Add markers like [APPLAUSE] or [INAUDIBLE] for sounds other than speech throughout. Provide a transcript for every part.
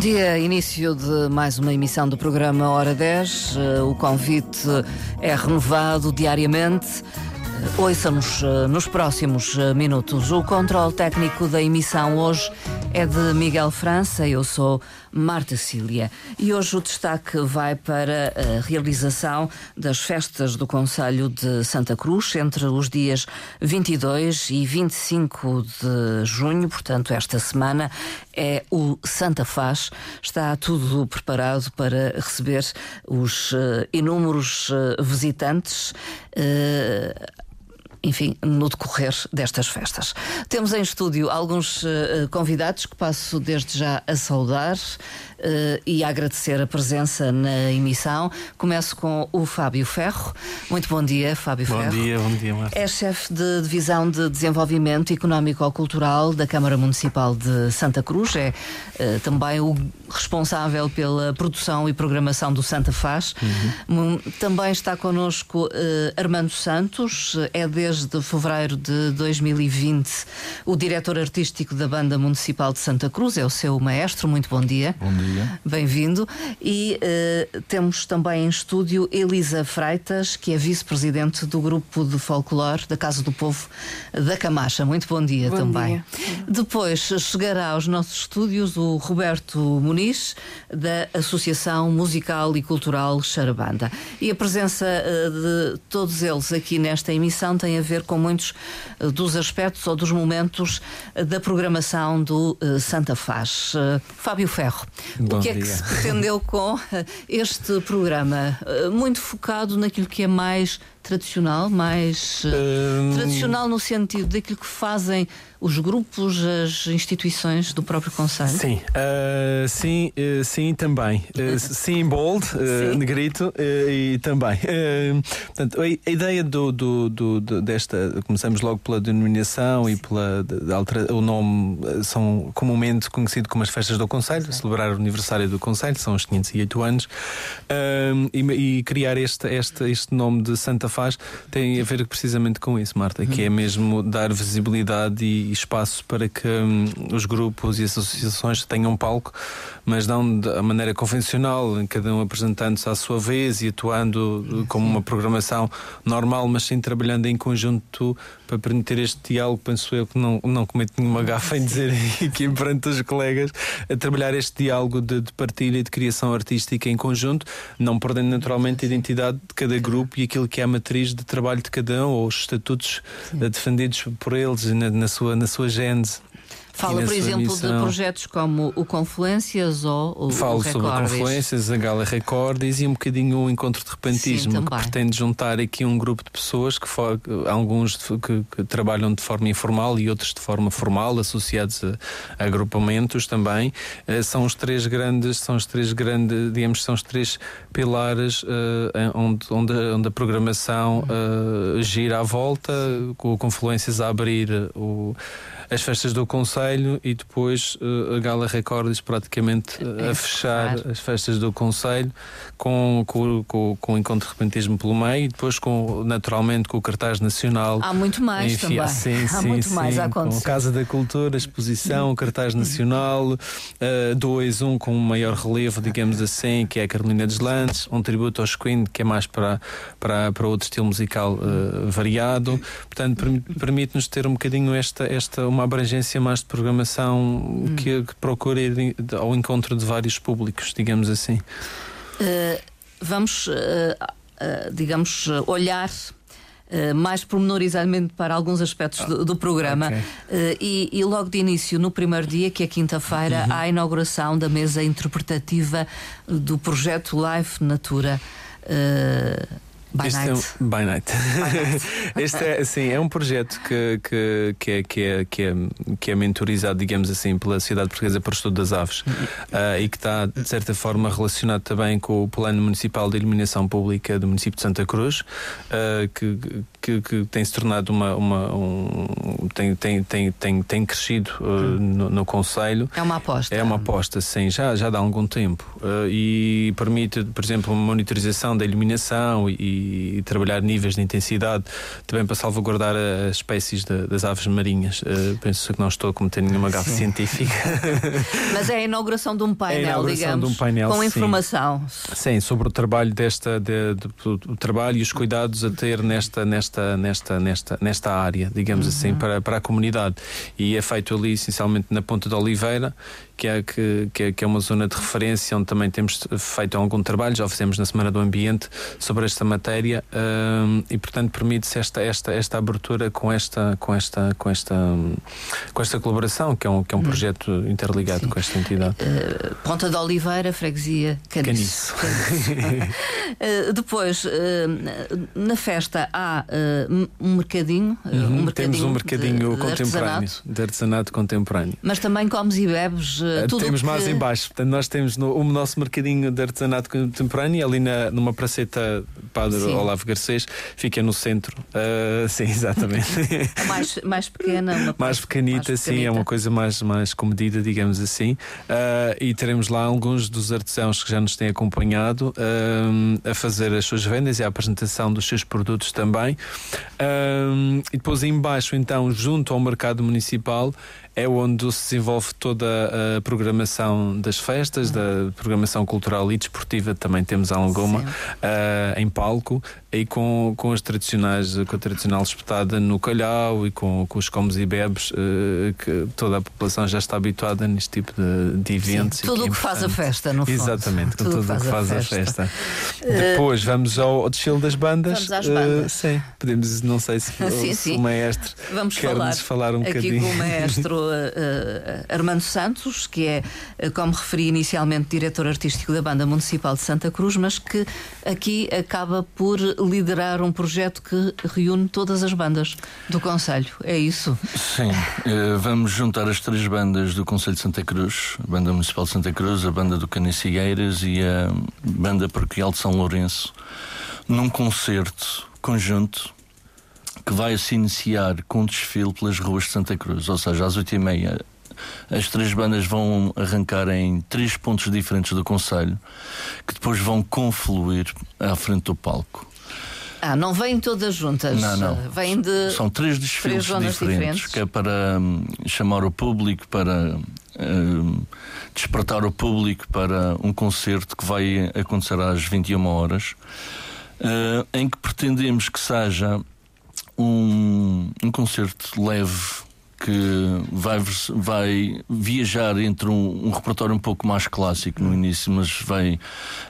dia, início de mais uma emissão do programa Hora 10. Eh, o convite é renovado diariamente. Eh, ouça-nos eh, nos próximos minutos. O controle técnico da emissão hoje é de Miguel França, eu sou Marta Cília. E hoje o destaque vai para a realização das festas do Conselho de Santa Cruz entre os dias 22 e 25 de junho, portanto, esta semana é o Santa Faz. Está tudo preparado para receber os uh, inúmeros uh, visitantes. Enfim, no decorrer destas festas. Temos em estúdio alguns uh, convidados que passo desde já a saudar uh, e a agradecer a presença na emissão. Começo com o Fábio Ferro. Muito bom dia, Fábio bom Ferro. Bom dia, bom dia, Marta. É chefe de Divisão de Desenvolvimento Económico-Cultural da Câmara Municipal de Santa Cruz. É uh, também o responsável pela produção e programação do Santa Faz. Uhum. Também está connosco Armando Santos, é desde desde fevereiro de 2020 o diretor artístico da Banda Municipal de Santa Cruz, é o seu maestro. Muito bom dia. Bom dia. Bem-vindo. E uh, temos também em estúdio Elisa Freitas, que é vice-presidente do grupo de folclore da Casa do Povo da Camacha. Muito bom dia bom também. Dia. Depois chegará aos nossos estúdios o Roberto Muniz, da Associação Musical e Cultural Charabanda. E a presença uh, de todos eles aqui nesta emissão tem a ver com muitos eh, dos aspectos ou dos momentos eh, da programação do eh, Santa Faz. Fábio Ferro, Bom o que é dia. que se pretendeu com este programa? Muito focado naquilo que é mais tradicional, mais Hum, tradicional no sentido daquilo que fazem os grupos, as instituições do próprio Conselho? Sim, uh, sim, uh, sim também. Uh, [LAUGHS] sim, bold, Sim. negrito e também. portanto, a, ideia do, do, do- desta. Começamos logo pela denominação e pela. de- altera- o nome eh, são comumente conhecido como as festas do Conselho, celebrar o aniversário do Conselho, são os 508 anos. Um, e, e criar este, este, este nome de Santa Faz tem a ver precisamente com isso, Marta, que é mesmo dar visibilidade e espaço para que hum, os grupos e as associações tenham palco, mas não da maneira convencional, em cada um apresentando-se à sua vez e atuando uh, como uma programação normal, mas sim trabalhando em conjunto para permitir este diálogo. Penso eu que não, não cometo nenhuma gafa em dizer [LAUGHS] aqui perante os colegas, a trabalhar este diálogo de, de partilha e de criação artística em conjunto, não perdendo naturalmente a identidade de cada grupo e aquilo que é a matriz de trabalho de cada um, ou os estatutos eh, defendidos por eles na, na sua, na sua gênese. Fala, por exemplo, de missão. projetos como o Confluências ou o, Falo o sobre Recordes. confluências, a Gala Recordes e um bocadinho o Encontro de Repentismo, Sim, que pretende juntar aqui um grupo de pessoas, que fo- alguns de- que, que trabalham de forma informal e outros de forma formal, associados a, a agrupamentos também. Eh, são os três grandes, são os três grandes, digamos, são os três pilares eh, onde, onde, a- onde a programação eh, gira à volta, com o Confluências a abrir o as festas do Conselho e depois eh, a Gala Recordes praticamente É a fechar fechar. as festas do Conselho com, com, com, com o encontro de repentismo pelo meio e depois com, naturalmente com o cartaz nacional. Há muito mais Enfim, também. sim, [LAUGHS] Há sim, muito mais sim, a com acontecer. Casa da Cultura, exposição, o cartaz nacional, eh, dois, um com um maior relevo, digamos assim, que é a Carolina Deslandes, um tributo aos Queen, que é mais para, para, para outro estilo musical eh, variado. Portanto, permi- permite-nos ter um bocadinho esta, esta uma abrangência mais programação que, que procura ir ao encontro de vários públicos, digamos assim. Uh, vamos, uh, uh, digamos, olhar. uh, mais pormenorizadamente para alguns aspectos do, do programa ok. Uh, e, e logo de início, no primeiro dia, que é quinta-feira, Uhum. há a inauguração da mesa interpretativa do projeto Life Natura uh, by Este Night. É um, by night. [LAUGHS] este é, assim, é um projeto que, que, que, é, que, é, que, é, que é mentorizado, digamos assim, pela Sociedade Portuguesa para o Estudo das Aves ah, e que está, de certa forma, relacionado também com o Plano Municipal de Iluminação Pública do município de Santa Cruz, ah, que, que, que tem se tornado uma. uma um, tem, tem, tem, tem, tem crescido ah, no, no Conselho. É uma aposta. É uma aposta, sim, já, já dá algum tempo. Uh, e permite, por exemplo, uma monitorização da iluminação e, e, e, trabalhar níveis de intensidade também para salvaguardar as espécies de, das aves marinhas. Uh, penso que não estou a cometer nenhuma [LAUGHS] gafe científica. [LAUGHS] Mas é a inauguração de um painel, é digamos, de um painel, com informação. Sim, sobre o trabalho desta, de, de, o trabalho e os cuidados a ter nesta, nesta, nesta, nesta, nesta área, digamos assim, uhum. assim, para, para a comunidade. E é feito ali essencialmente na Ponta da Oliveira que é, que, que, é, que é uma zona de referência onde também temos feito algum trabalho, já fizemos na Semana do Ambiente sobre esta matéria um, e portanto permite-se esta, esta, esta abertura com esta, com, esta, com, esta, com esta colaboração, que é um, que é um hum. projeto interligado Sim. com esta entidade. Uh, Ponta da Oliveira, Freguesia Caniço. Caniço. uh, [LAUGHS] depois, uh, na festa há um mercadinho. Uhum, um mercadinho temos um mercadinho de, contemporâneo, de artesanato. de artesanato contemporâneo. Mas também comes e bebes tudo temos que... mais em baixo. Portanto, nós temos no, o nosso mercadinho de artesanato contemporâneo ali na, numa praceta Padre sim. Olavo Garcês, fica no centro. Uh, sim, [LAUGHS] exatamente. mais, mais pequena, mais pequenita, mais sim, é uma coisa mais, mais comedida, digamos assim. Uh, e teremos lá alguns dos artesãos que já nos têm acompanhado uh, a fazer as suas vendas e a apresentação dos seus produtos também. e depois embaixo, então, junto ao mercado municipal, é onde se desenvolve toda a programação das festas, uhum. da programação cultural e desportiva, também temos alguma, uh, em palco, e com, com as tradicionais, com a tradicional espetada no calhau e com, com os comes e bebes, uh, que toda a população já está habituada neste tipo de, de eventos. Sim, tudo o que, é faz a festa, no fundo. Exatamente, tudo, tudo o que faz, a festa. A festa. Uh, Depois vamos ao, ao desfile das bandas. Vamos às bandas. Uh, sim, podemos, não sei se, [LAUGHS] sim, sim. o maestro vamos quer falar, nos falar um aqui bocadinho. com o maestro Armando Santos, que é, como referi inicialmente, diretor artístico da Banda Municipal de Santa Cruz, mas que aqui acaba por liderar um projeto que reúne todas as bandas do Conselho. É isso? Sim. Eh, vamos juntar as três bandas do Conselho de Santa Cruz, a Banda Municipal de Santa Cruz, a Banda do Canicigueiras e a Banda Paroquial de São Lourenço, num concerto conjunto que vai se iniciar com um desfile pelas ruas de Santa Cruz, ou seja, às oito e meia as três bandas vão arrancar em três pontos diferentes do Conselho, que depois vão confluir à frente do palco. Ah, não vêm todas juntas? Não, não. Vêm de. São três desfiles três diferentes, diferentes, que é para um, chamar o público, para um, despertar o público para um concerto que vai acontecer às 21 horas, uh, em que pretendemos que seja um, um concerto leve que vai, vai viajar entre um, um, repertório um pouco mais clássico no início, mas vai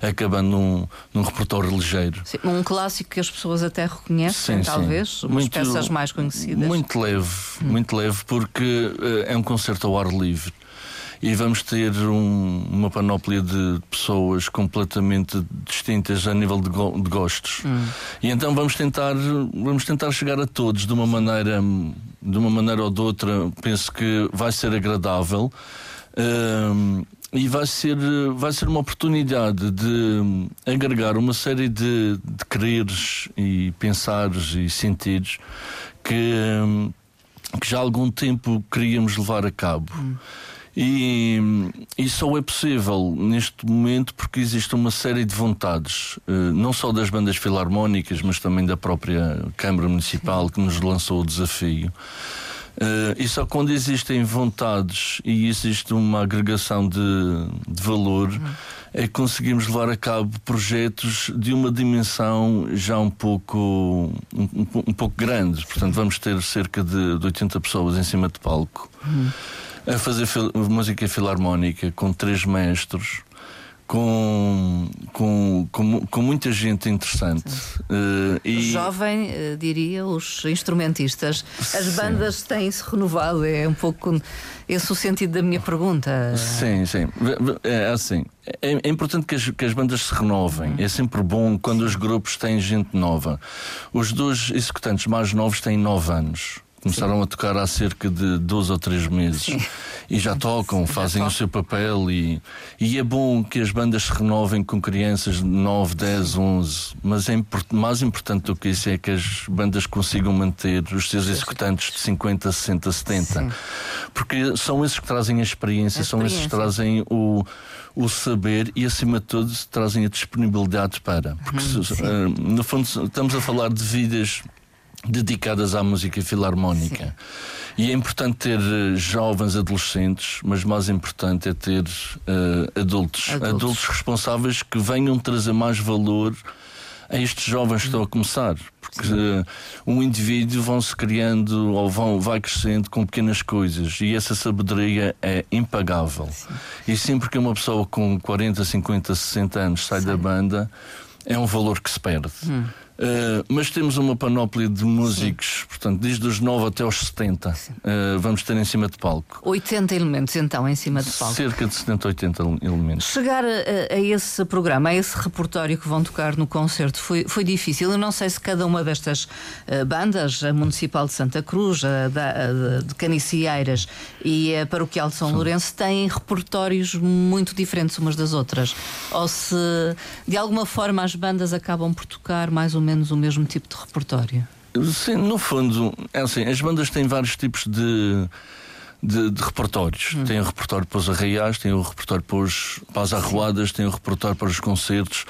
acabando num, num repertório ligeiro. Sim, um clássico que as pessoas até reconhecem, sim, talvez, sim. umas muito, peças mais conhecidas. Muito leve, hum. muito leve, porque uh, é um concerto ao ar livre e vamos ter um, uma panóplia de pessoas completamente distintas a nível de, go de gostos. Hum. E então vamos tentar, vamos tentar chegar a todos de uma maneira, de uma maneira ou de outra, penso que vai ser agradável. Um, e vai ser, vai ser uma oportunidade de agregar uma série de, de quereres e pensares e sentidos que, que já há algum tempo queríamos levar a cabo. Hum. E, e só é possível neste momento porque existe uma série de vontades, eh, não só das bandas filarmónicas, mas também da própria Câmara Municipal que nos lançou o desafio. Uh, e só quando existem vontades e existe uma agregação de, de valor é que conseguimos levar a cabo projetos de uma dimensão já um pouco, um, um pouco grande. Portanto, vamos ter cerca de, de 80 pessoas em cima de palco. Uhum a fazer fil música filarmónica com três mestres. Com, com, com, com muita gente interessante. Uh, e... Jovem, uh, diria, os instrumentistas. As sim. bandas têm-se renovado, é um pouco esse o sentido da minha pergunta. Sim, sim. É assim. É, é importante que as, que as, bandas se renovem. Hum. É sempre bom quando os grupos têm gente nova. Os dois executantes mais novos têm nove anos Começaram a tocar há cerca de 12 ou 3 meses. Sim. E já tocam, Já fazem o tocam. seu papel e, e é bom que as bandas se renovem com crianças de 9, 10, 11. Mas é import- mais importante do que isso é que as bandas consigam manter os seus executantes de 50, 60, 70. Sim. Porque são esses que trazem a experiência, A são esses que experiência. trazem o, o saber e, acima de tudo, trazem a disponibilidade para. Porque, se- Uhum, sim. eh, no fundo, estamos a falar de vidas dedicadas à música filarmónica. E é importante ter eh, jovens adolescentes, mas mais importante é ter eh, adultos, Adultos. adultos responsáveis que venham trazer mais valor a estes jovens que estão a começar, porque eh, um indivíduo vão se criando ou vão vai crescendo com pequenas coisas e essa sabedoria é impagável. E sempre que uma pessoa com 40, 50, 60 anos sai da banda, é um valor que se perde. Uh, mas temos uma panóplia de músicos, portanto, desde os 9 até aos 70, uh, vamos ter em cima de palco. 80 elementos então em cima de palco. Cerca de 70, 80 elementos. Chegar a, a- esse programa, a esse repertório que vão tocar no concerto, foi, foi difícil. Eu não sei se cada uma destas eh, bandas, a Municipal de Santa Cruz, a, da, a de Canicieiras e a Paroquial de São Lourenço, têm repertórios muito diferentes umas das outras. Ou se de alguma forma as bandas acabam por tocar mais ou menos o mesmo tipo de repertório. Sim, no fundo, é assim, as bandas têm vários tipos de, de, de repertórios. Hum. Tem o repertório para os arraiais, tem o repertório para, os, para as arruadas, tem o repertório para os concertos.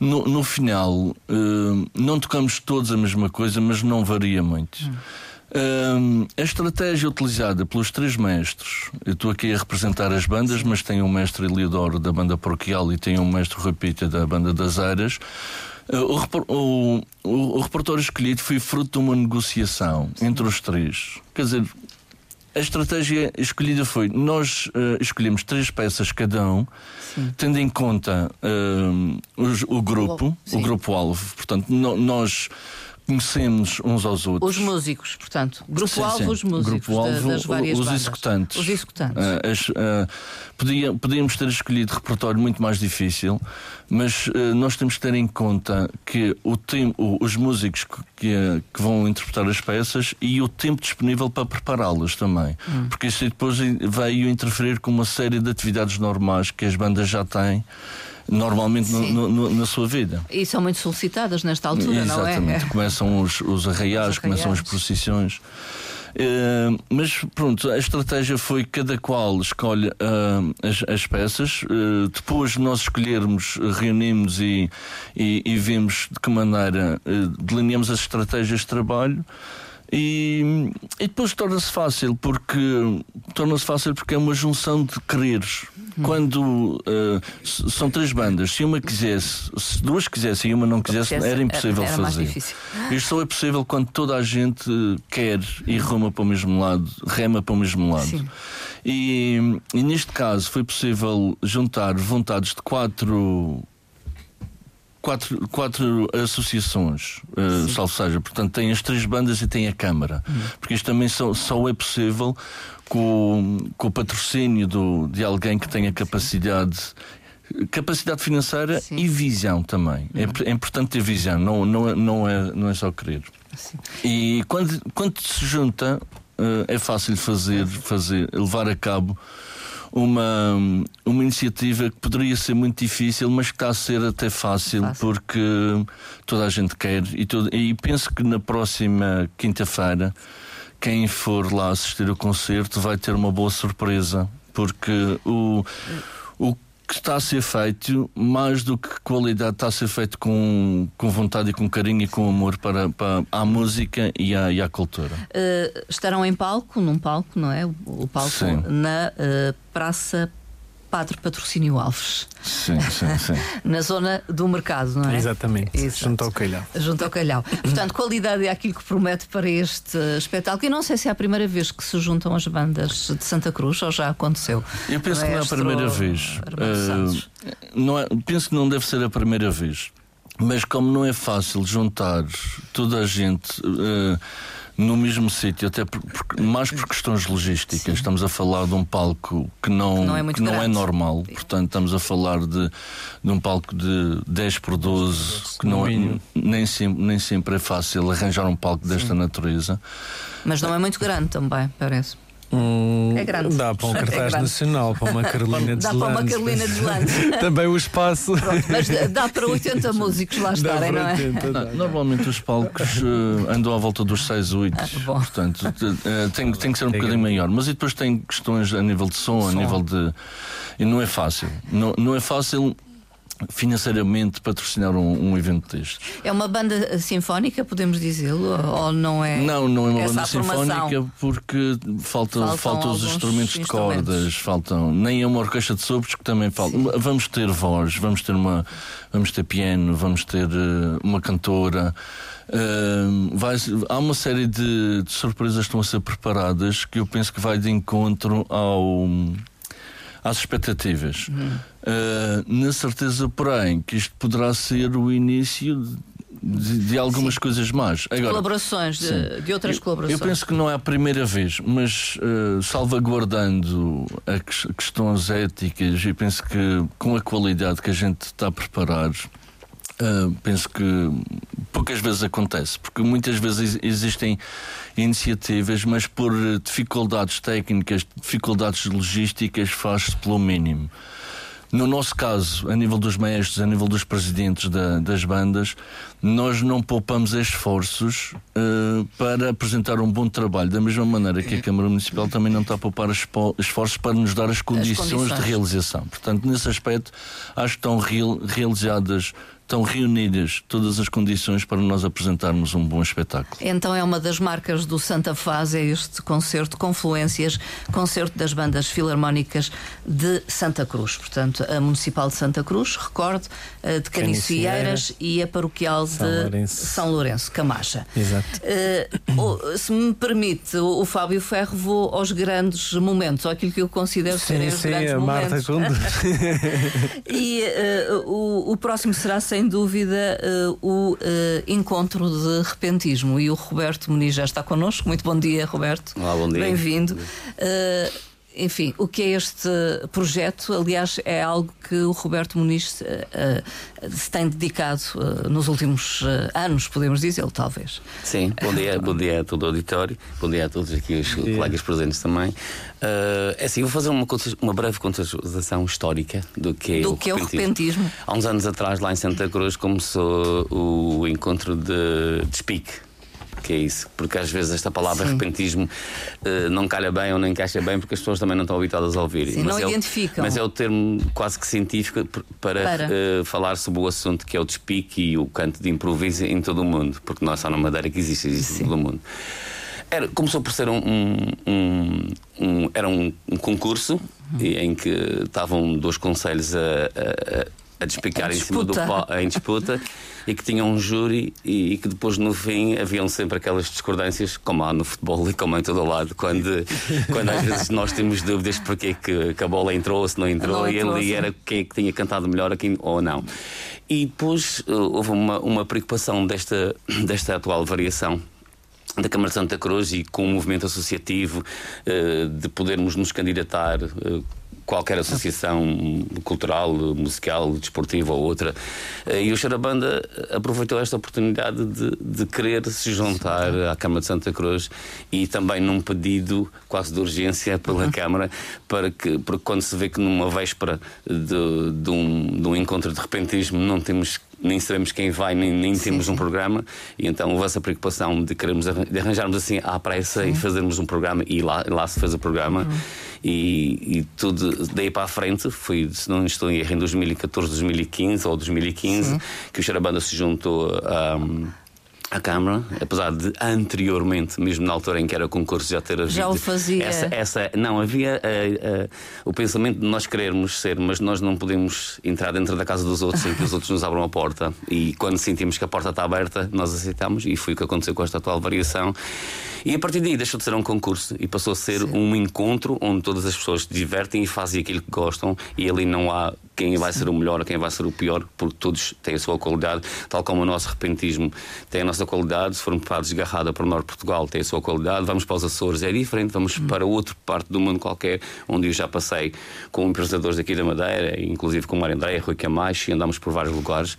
No, no final, eh, não tocamos todos a mesma coisa, mas não varia muito. Hum. Eh, a estratégia utilizada pelos três mestres, eu estou aqui a representar as bandas, mas tem um mestre Eliodoro da banda paroquial e tem um mestre Rui Pita da banda das Eiras. Eh, O, o- o- repertório escolhido foi fruto de uma negociação entre os três. Quer dizer, a estratégia escolhida foi: nós eh, escolhemos três peças cada um, tendo em conta os- o grupo, Sim. o grupo-alvo. Portanto, no- nós conhecemos uns aos outros. Os músicos, portanto, grupo-alvo, os músicos Grupo-alvo, da- das várias os bandas. executantes. Os executantes. As- ah, podia- podíamos ter escolhido repertório muito mais difícil, mas ah, nós temos que ter em conta que o tempo, os músicos que, que, que vão interpretar as peças e o tempo disponível para prepará-las também. Hum. Porque isso depois veio interferir com uma série de atividades normais que as bandas já têm normalmente no- no- na sua vida. E são muito solicitadas nesta altura, não é? Exatamente. [LAUGHS] Começam os, os arraiais, Os começam as procissões. Eh, mas pronto, a estratégia foi cada qual escolhe ah, as, as peças. Eh, depois de nós escolhermos, reunimos e, e, e vemos de que maneira delineamos as estratégias de trabalho. E, e depois torna-se fácil porque torna-se fácil porque é uma junção de quereres. Quando eh, s- são três bandas, se uma quisesse, se duas quisessem e uma não quisesse, era impossível era mais fazer. Isto só é possível quando toda a gente quer e ruma para o mesmo lado, rema para o mesmo lado. Sim. E, e neste caso foi possível juntar vontades de quatro. Quatro, quatro associações, uh, salvo seja. Portanto, tem as três bandas e tem a Câmara. Hum. Porque isto também só, só é possível com, com o patrocínio do, de alguém que tenha capacidade capacidade financeira Sim. e visão também. É, é importante ter visão, não, não, é, não, é, não é só querer. Sim. E quando, quando se junta, eh, é fácil fazer, fazer, levar a cabo uma, uma iniciativa que poderia ser muito difícil, mas que está a ser até fácil, Fácil. porque toda a gente quer. E, todo- e penso que na próxima quinta-feira, quem for lá assistir o concerto vai ter uma boa surpresa, porque o, o que está a ser feito, mais do que qualidade, está a ser feito com, com vontade e com carinho e com amor para, para a música e à, e à cultura. Uh, estarão em palco, num palco, não é? O, o palco Sim. na uh, Praça Padre Patrocínio Alves, Sim, sim, sim. [LAUGHS] na zona do mercado, não é? Exatamente. Exato. Junto ao calhau. Junto ao calhau. Portanto, qualidade é aquilo que promete para este espetáculo. E não sei se é a primeira vez que se juntam as bandas de Santa Cruz ou já aconteceu. Eu penso que não é a Maestro primeira vez. Eh, não é- penso que não deve ser a primeira vez. Mas como não é fácil juntar toda a gente eh, no mesmo sítio, até por, por, mais por questões logísticas. Sim. Estamos a falar de um palco que não, que não, é, que não é, normal. Portanto, estamos a falar de, de um palco de 10 por 12, que não é, nem, sempre, nem sempre é fácil arranjar um palco desta Sim. natureza. Mas não é muito grande também, parece. Hum, é grande. Dá para um [LAUGHS] é cartaz é nacional, para uma [LAUGHS] Carolina de Dá para uma Carolina de [LAUGHS] Também o espaço. Pronto, mas dá para 80 músicos lá estarem, não é? 80, não, normalmente os palcos uh, andam à volta dos 6, 8. Ah, portanto, uh, tem, tem que ser um bocadinho maior. Mas e depois tem questões a nível de som, som. a nível de. E não é fácil. Não, não é fácil financeiramente patrocinar um, um, evento deste. É uma banda sinfónica, podemos dizê-lo, ou não é? Não, não é uma banda sinfónica porque faltam, faltam, os instrumentos, de cordas, faltam nem é uma orquestra de sopros que também falta. Sim. Vamos ter voz, vamos ter uma, vamos ter piano, vamos ter uh, uma cantora. Uh, vai, há uma série de, de surpresas que estão a ser preparadas que eu penso que vai de encontro ao às expectativas. Uhum. Uh, na certeza, porém, que isto poderá ser o início de, de algumas sim. coisas mais. Agora, colaborações, de, de, outras eu, colaborações. Eu penso que não é a primeira vez, mas uh, salvaguardando as questões éticas e penso que com a qualidade que a gente está a preparar. Uh, penso que poucas vezes acontece, porque muitas vezes existem iniciativas, mas por dificuldades técnicas, dificuldades logísticas, faz-se pelo mínimo. No nosso caso, a nível dos maestros, a nível dos presidentes da, das bandas, nós não poupamos esforços uh, para apresentar um bom trabalho, da mesma maneira que a Câmara Municipal também não está a poupar esforços para nos dar as condições, as condições. de realização. Portanto, nesse aspecto, acho que estão real, realizadas estão reunidas todas as condições para nós apresentarmos um bom espetáculo. Então é uma das marcas do Santa Faz, é este concerto Confluências, concerto das bandas filarmónicas de Santa Cruz. Portanto, a Municipal de Santa Cruz, recordo, de Canicieiras e a Paroquial de São Lourenço, São Lourenço Camacha. Exato. Uh, se me permite, o, Fábio Ferro vou aos grandes momentos, ou aquilo que eu considero sim, serem os grandes a momentos. Marta [LAUGHS] e uh, o, o próximo será sem sem dúvida, uh, o uh, encontro de repentismo. E o Roberto Muniz já está connosco. Muito bom dia, Roberto. Olá, bom dia. Bem-vindo. Uh, enfim, o que é este projeto? Aliás, é algo que o Roberto Muniz uh, uh, se tem dedicado uh, nos últimos anos, podemos dizer, talvez. Sim, bom dia, bom dia a todo o auditório, bom dia a todos aqui os colegas presentes também. é assim, vou fazer uma, uma breve contextualização histórica do que é, do o, que repentismo. é o repentismo. Há uns anos atrás, lá em Santa Cruz, começou o encontro de, de Speak que é isso, porque às vezes esta palavra Sim. repentismo uh, não calha bem ou não encaixa bem porque as pessoas também não estão habituadas a ouvir. Sim, mas não é identificam. O, mas é o termo quase que científico para, para. Uh, falar sobre o assunto que é o despique e o canto de improviso em todo o mundo, porque não é só na Madeira que existe, existe Sim. em todo o mundo. Era, começou por ser um, um, um era um, concurso uhum. em que estavam dois conselhos a, a, a despicar em, em cima do em disputa [LAUGHS] e que tinham um júri e, e, que depois no fim haviam sempre aquelas discordâncias, como há no futebol e como em todo o lado, quando, quando às vezes nós temos dúvidas porque que, que a bola entrou ou se não entrou, não e ele era quem é que tinha cantado melhor aqui, ou não. E depois uh, houve uma, uma preocupação desta, desta atual variação da Câmara de Santa Cruz e com o movimento associativo uh, de podermos nos candidatar uh, qualquer associação cultural, musical, desportiva ou outra. Eh, e o Xarabanda aproveitou esta oportunidade de, de querer se juntar à Câmara de Santa Cruz e também num pedido quase de urgência pela uhum. Câmara para que, porque quando se vê que numa véspera de, de, um, de um encontro de repentismo não temos nem sabemos quem vai, nem, nem temos um programa, e então houve essa preocupação de queremos de arranjarmos assim à pressa e fazermos um programa, e lá, lá se fez o programa. Uhum. E, e, tudo daí para a frente foi, se não estou em erro, em 2014, 2015 ou 2015, Sim. que o Xarabanda se juntou a. Um, a Câmara, apesar de anteriormente, mesmo na altura em que era concurso, já ter havido. Já o fazia. Essa, essa, não, havia uh, uh, o pensamento de nós querermos ser, mas nós não podemos entrar dentro da casa dos outros sem que os outros nos abram a porta. E quando sentimos que a porta está aberta, nós aceitamos, e foi o que aconteceu com esta atual variação. E a partir daí deixou de ser um concurso e passou a ser Sim. um encontro onde todas as pessoas se divertem e fazem aquilo que gostam, e ali não há quem vai ser o melhor ou quem vai ser o pior, porque todos têm a sua qualidade, tal como o nosso repentismo tem a nossa qualidade. Se formos para a desgarrada para o Norte de Portugal, tem a sua qualidade. Vamos para os Açores, é diferente. Vamos hum. para outra parte do mundo qualquer, onde eu já passei com empreendedores daqui da Madeira, inclusive com o Mário André, Rui Camacho, e andámos por vários lugares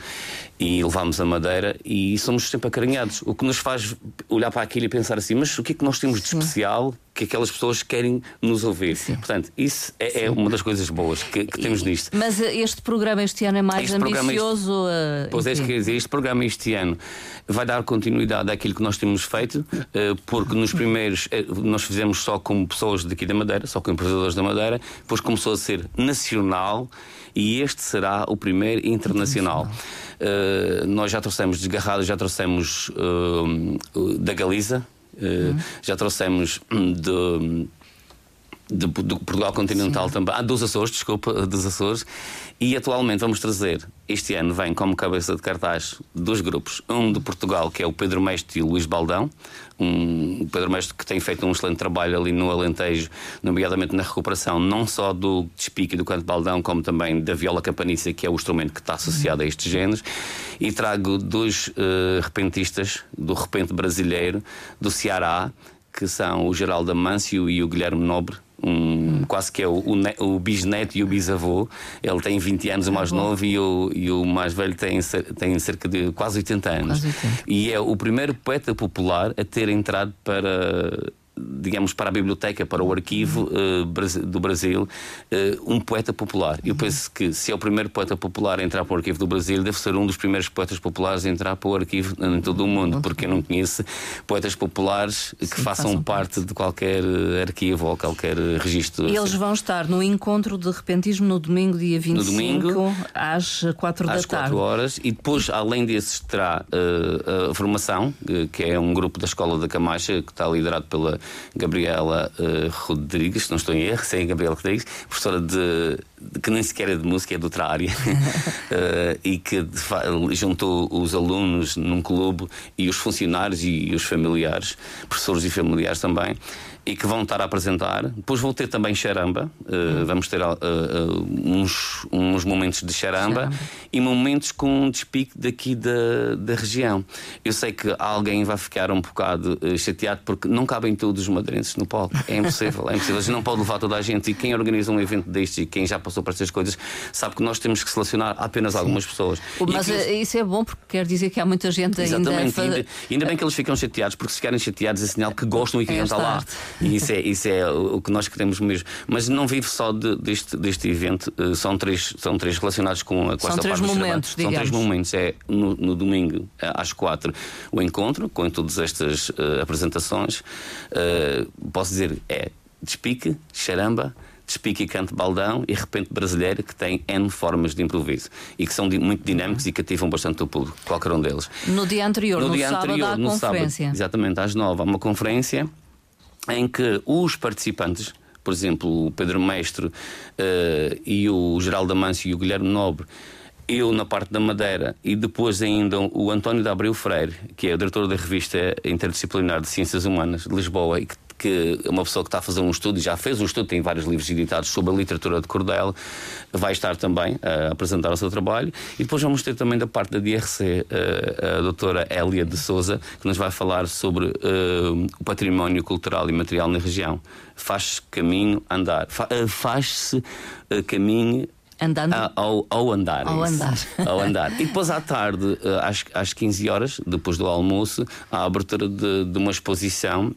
e levámos a Madeira e somos sempre acarinhados. O que nos faz olhar para aquilo e pensar assim, mas o que é que nós temos de especial que aquelas pessoas querem nos ouvir. Sim. Portanto, isso é, é, uma das coisas boas que, que temos nisto. Mas eh, este programa este ano é mais este ambicioso? Este, uh, pois é, quer dizer, este programa este ano vai dar continuidade àquilo que nós temos feito, uh, porque nos primeiros nós fizemos só com pessoas daqui da Madeira, só com empreendedores da Madeira, depois começou a ser nacional e este será o primeiro internacional. Uh, nós já trouxemos desgarrado, já trouxemos da Galiza, uhum. Já trouxemos hum, de, de, do Portugal continental Sim. também, ah, dos Açores, desculpa, dos Açores, e atualmente vamos trazer, este ano vem como cabeça de cartaz dois grupos, um de Portugal, que é o Pedro Mestre e o Luís Baldão, um Pedro Mestre que tem feito um excelente trabalho ali no Alentejo, nomeadamente na recuperação, não só do despique e do canto baldão, como também da viola campanícia, que é o instrumento que está associado a estes géneros, e trago dois uh, repentistas do repente brasileiro, do Ceará, que são o Geraldo Amâncio e o Guilherme Nobre, um, quase que é o, o, o, bisneto e o bisavô. Ele tem 20 anos, o mais novo, e o, e o mais velho tem, tem cerca de quase 80 anos. Quase 80. E é o primeiro poeta popular a ter entrado para digamos, para a biblioteca, para o arquivo uh, do Brasil, uh, um poeta popular. Eu penso que se é o primeiro poeta popular a entrar para o arquivo do Brasil, deve ser um dos primeiros poetas populares a entrar para o arquivo em todo o mundo, porque eu não conheço poetas populares que Sim, façam parte, de qualquer eh, arquivo ou qualquer registro. E eles vão estar no encontro de repentismo no domingo, dia 25, no domingo, às 4 da às tarde. Às 4 horas, e depois, além desses, terá uh, a formação, que é um grupo da Escola da Camacha, que está liderado pela Gabriela uh, Rodrigues, não estou em erro, sim, Gabriela Rodrigues, professora de, de, que nem sequer é de música, é de outra área, uh, [LAUGHS] e que juntou os alunos num clube e os funcionários e, e os familiares, professores e familiares também e que vão estar a apresentar. Depois vou ter também charamba, uh, vamos ter uh, uns, uns momentos de charamba, e momentos com um despique daqui da, da região. Eu sei que alguém vai ficar um bocado chateado porque não cabem todos os madeirenses no palco. É impossível, é impossível. A gente não pode levar toda a gente e quem organiza um evento destes e quem já passou por estas coisas sabe que nós temos que selecionar apenas Sim. algumas pessoas. Mas isso é bom porque quer dizer que há muita gente Exatamente. ainda. Exatamente, ainda bem que eles ficam chateados porque se ficarem chateados é sinal que gostam e querem estar lá. E isso é, isso é o que nós queremos mesmo. Mas não vive só de, deste, deste evento, uh, são três, são três relacionados com, a, com são três momentos, São três momentos. É no, no, domingo, eh, às quatro, o encontro, com todas estas uh, apresentações. Uh, posso dizer, é despique, charamba despique e canto baldão e repente brasileiro que tem N formas de improviso e que são muito dinâmicos e cativam bastante o público, qualquer um deles. No dia anterior, no, no dia sábado, anterior, no conferência. sábado, exatamente às nove, há uma conferência em que os participantes, por exemplo, o Pedro Mestre uh, e o Geraldo Amâncio e o Guilherme Nobre, eu na parte da Madeira e depois ainda o António de Abreu Freire, que é o diretor da revista interdisciplinar de Ciências Humanas de Lisboa e que que uma pessoa que está a fazer um estudo, já fez um estudo, tem vários livros editados sobre a literatura de Cordel, vai estar também a apresentar o seu trabalho. E depois vamos ter também da parte da DRC a, a doutora Hélia de Souza, que nos vai falar sobre uh, o património cultural e material na região. Faz caminho andar. Eh, faz-se uh, caminho Andando? Ao, ao, andar. Ao andar. [LAUGHS] ao andar. E depois à tarde, às, às 15 horas, depois do almoço, há a abertura de, de uma exposição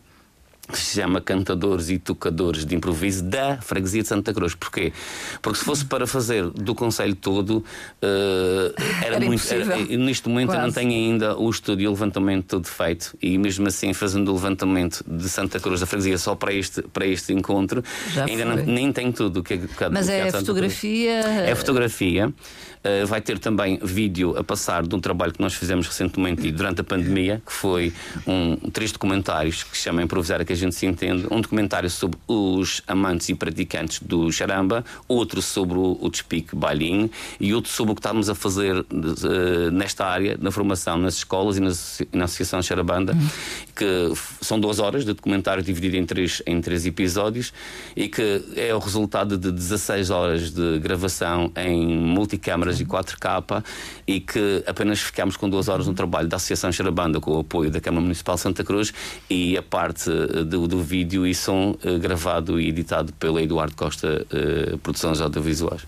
que se chama Cantadores e Tocadores de Improviso da Freguesia de Santa Cruz. Porquê? Porque se fosse para fazer do Conselho todo, uh, era, era, muito. Era, neste momento Quase. eu não tenho ainda o estudo e o levantamento todo feito. E mesmo assim, fazendo o levantamento de Santa Cruz da Freguesia só para este, para este encontro, Já ainda não, nem tenho tudo. Que, que, Mas é, é fotografia. É fotografia. Uh, vai ter também vídeo a passar de um trabalho que nós fizemos recentemente e durante a pandemia, que foi um, três documentários que se chama Improvisar a a gente se entende. Um documentário sobre os amantes e praticantes do charamba, outro sobre o, despique bailinho e outro sobre o que estamos a fazer uh, nesta área, na formação nas escolas e na, na Associação Charabanda. Uhum que são duas horas de documentário dividido em três, em três episódios e que é o resultado de 16 horas de gravação em multicâmaras e 4K e que apenas ficámos com duas horas no trabalho da Associação Xarabanda com o apoio da Câmara Municipal de Santa Cruz e a parte eh, do, do vídeo e som uh, gravado e editado pelo Eduardo Costa uh, Produções Audiovisuais.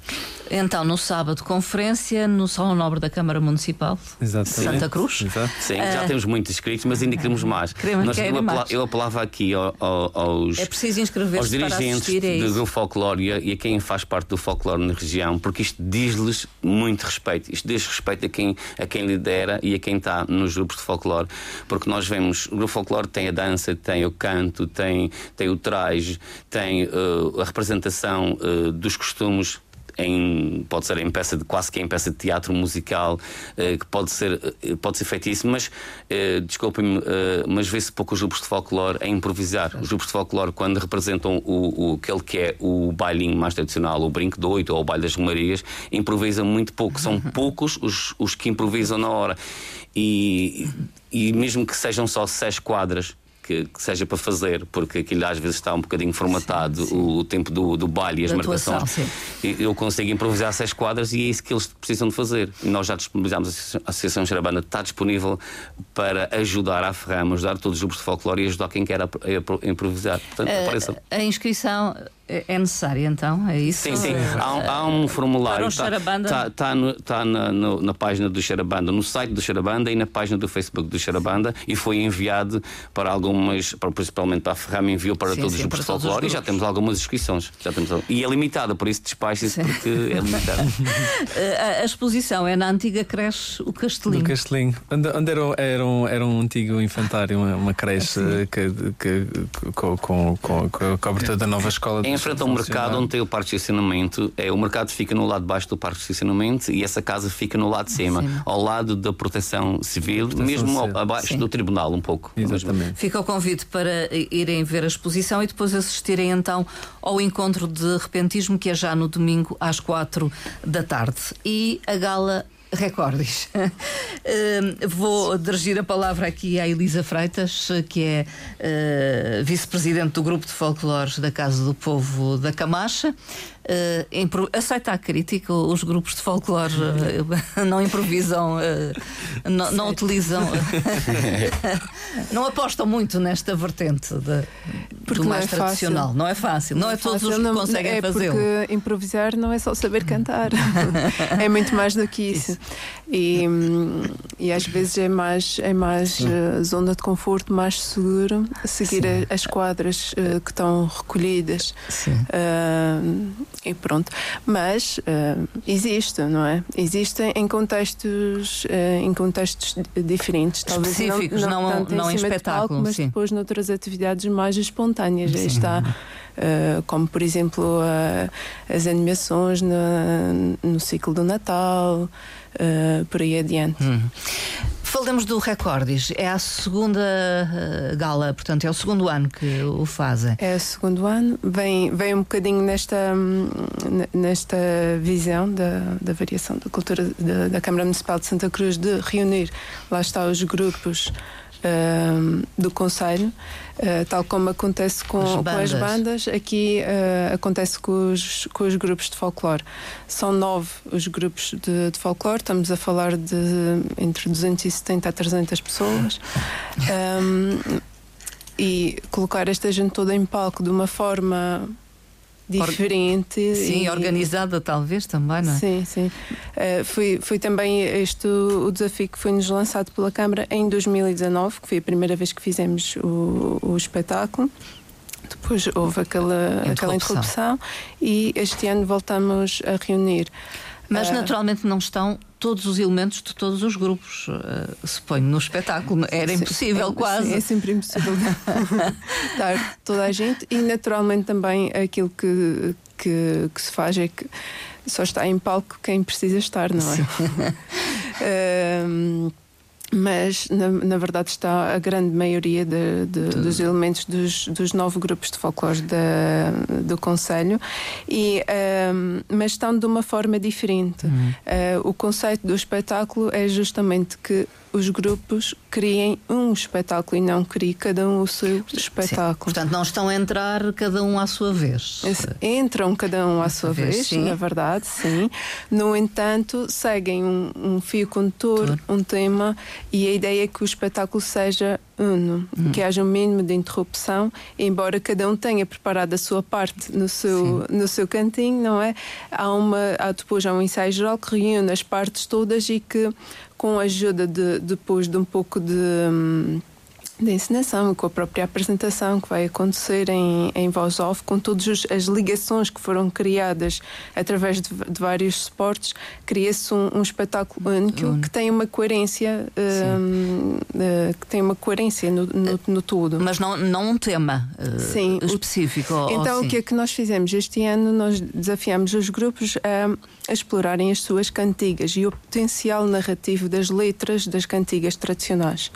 Então, no sábado, conferência no Salão Nobre da Câmara Municipal de Santa Cruz. Exato. Sim, já temos muitos inscritos, mas ainda queremos mais. Queremos, Nós, eu, apela, eu, apelava aqui aos, é preciso aos dirigentes do folclore e a quem faz parte do folclore na região, porque isto diz-lhes muito respeito. Isto diz respeito a quem, a quem lidera e a quem está nos grupos de folclore, porque nós vemos, o grupo folclore tem a dança, tem o canto, tem, tem o traje, tem uh, a representação uh, dos costumes em, pode ser em peça de quase que em peça de teatro musical, eh, que pode ser, eh, pode ser feito isso, mas eh, desculpem-me, mas vê-se pouco os grupos de folclore a improvisar. Os grupos de folclore, quando representam o, o, aquele que é o bailinho mais tradicional, o brinco de oito ou o baile das romarias, improvisam muito pouco. São [LAUGHS] poucos os, os que improvisam na hora. E, e mesmo que sejam só seis quadras, que, que, seja para fazer, porque aquilo às vezes está um bocadinho formatado, sim, sim. O, o, tempo do, do baile e as da marcações. eu consigo improvisar seis quadras e é isso que eles precisam de fazer. Nós já disponibilizamos, a Associação Xarabanda está disponível para ajudar a Ferrama, ajudar todos os grupos de folclore e ajudar quem quer a, a, a improvisar. Portanto, uh, a inscrição é necessário então, é isso? Sim, sim. Há, há um formulário. Está tá, tá, tá na, no, na página do Xarabanda, no site do Xarabanda e na página do Facebook do Xarabanda e foi enviado para algumas, para, principalmente para a Ferrama, enviou para sim, todos sim, os grupos de folclore e já temos algumas inscrições. Já temos, e é limitada, por isso despache-se porque é limitada. [LAUGHS] a, a, exposição é na antiga creche O Castelinho. O Castelinho, onde, onde era, era, um, era um antigo infantário, uma, uma creche que, que, que, com, com, com, com a cobertura da nova escola. Em frente ao mercado onde tem o parque de estacionamento, é, o mercado fica no lado de baixo do parque de estacionamento e essa casa fica no lado de cima, Sim. ao lado da proteção civil, proteção mesmo ao, abaixo Sim. do tribunal, um pouco. Exatamente. Fica o convite para irem ver a exposição e depois assistirem então ao encontro de repentismo que é já no domingo às quatro da tarde. E a gala Recordes. uh, [LAUGHS] vou dirigir a palavra aqui à Elisa Freitas, que é uh, vice-presidente do grupo de folclores da Casa do Povo da Camacha uh, aceita a crítica, os grupos de folclore uh, [LAUGHS] não improvisam, uh, não, não, utilizam, [LAUGHS] não apostam muito nesta vertente de, do mais é tradicional. Fácil. Não é fácil, não, não é, todos fácil, os que não, conseguem é fazê-lo. Porque improvisar não é só saber cantar, [LAUGHS] é muito mais do que isso. isso. E, e às vezes é mais, é mais zona de conforto, mais seguro seguir Sim. as quadras que estão recolhidas. Sim. E pronto. Mas uh, existe, não é? Existem em contextos, uh, em contextos diferentes, talvez específicos, não, não, não, não em, em espetáculo, palco, mas sim. depois noutras atividades mais espontâneas. Aí está. Uh, como por exemplo as animações no, no ciclo do Natal, por aí adiante. Uhum. Falamos do Recordes. É a segunda uh, gala, portanto, é o segundo ano que o fazem. É o segundo ano. Vem, vem um bocadinho nesta, hum, nesta visão da, da variação da cultura da, da Câmara Municipal de Santa Cruz de reunir, lá está, os grupos uh, do Conselho, uh, tal como acontece com as bandas, com as bandas aqui uh, acontece com os, com os grupos de folclore. São nove os grupos de, de folclore, estamos a falar de entre 270 a 300 pessoas. [LAUGHS] Um, e colocar esta gente toda em palco de uma forma diferente. Sim, e... organizada talvez também, não é? Sim, sim. Uh, foi, foi também este o, desafio que foi-nos lançado pela Câmara em 2019, que foi a primeira vez que fizemos o, o espetáculo. Depois houve aquela interrupção. aquela interrupção e este ano voltamos a reunir. Mas uh, naturalmente não estão todos os elementos de todos os grupos, uh, suponho, no espetáculo. Era sim, impossível, é, quase. Sim, é sempre impossível [LAUGHS] estar toda a gente e, naturalmente, também aquilo que, que, que, se faz é que só está em palco quem precisa estar, não é? uh, [LAUGHS] mas na, na, verdade está a grande maioria de, de, dos elementos dos, dos nove grupos de folclore da, do Conselho, e, um, mas estão de uma forma diferente. Uhum. Uh, o conceito do espetáculo é justamente que os grupos criem um espetáculo e não criem cada um o seu espetáculo. Sim. Portanto, não estão a entrar cada um à sua vez. Entram cada um à sua vez, vez na verdade, sim. No entanto, seguem um, um fio condutor, um tema, e a ideia é que o espetáculo seja uno, hum. que haja um mínimo de interrupção, embora cada um tenha preparado a sua parte no seu, no seu cantinho, não é? Há, uma, há depois há um ensaio geral que reúne as partes todas e que, com a ajuda de, depois de um pouco de. Hum, da encenação, com a própria apresentação que vai acontecer em, em voz off, com todas as ligações que foram criadas através de, de vários suportes, cria-se um, um, espetáculo único que tem uma coerência, uh, uh, que tem uma coerência no, no, no, tudo. Mas não, não um tema uh, sim, específico. Então, o que é que nós fizemos este ano? Nós desafiamos os grupos a, a explorarem as suas cantigas e o potencial narrativo das letras das cantigas tradicionais.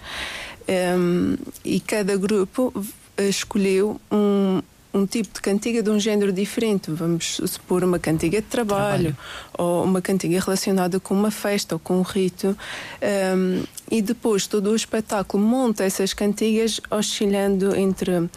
Um, e cada grupo escolheu um, um tipo de cantiga de um género diferente. Vamos supor uma cantiga de trabalho, trabalho. ou uma cantiga relacionada com uma festa ou com um rito. Um, e depois todo o espetáculo monta essas cantigas oscilando entre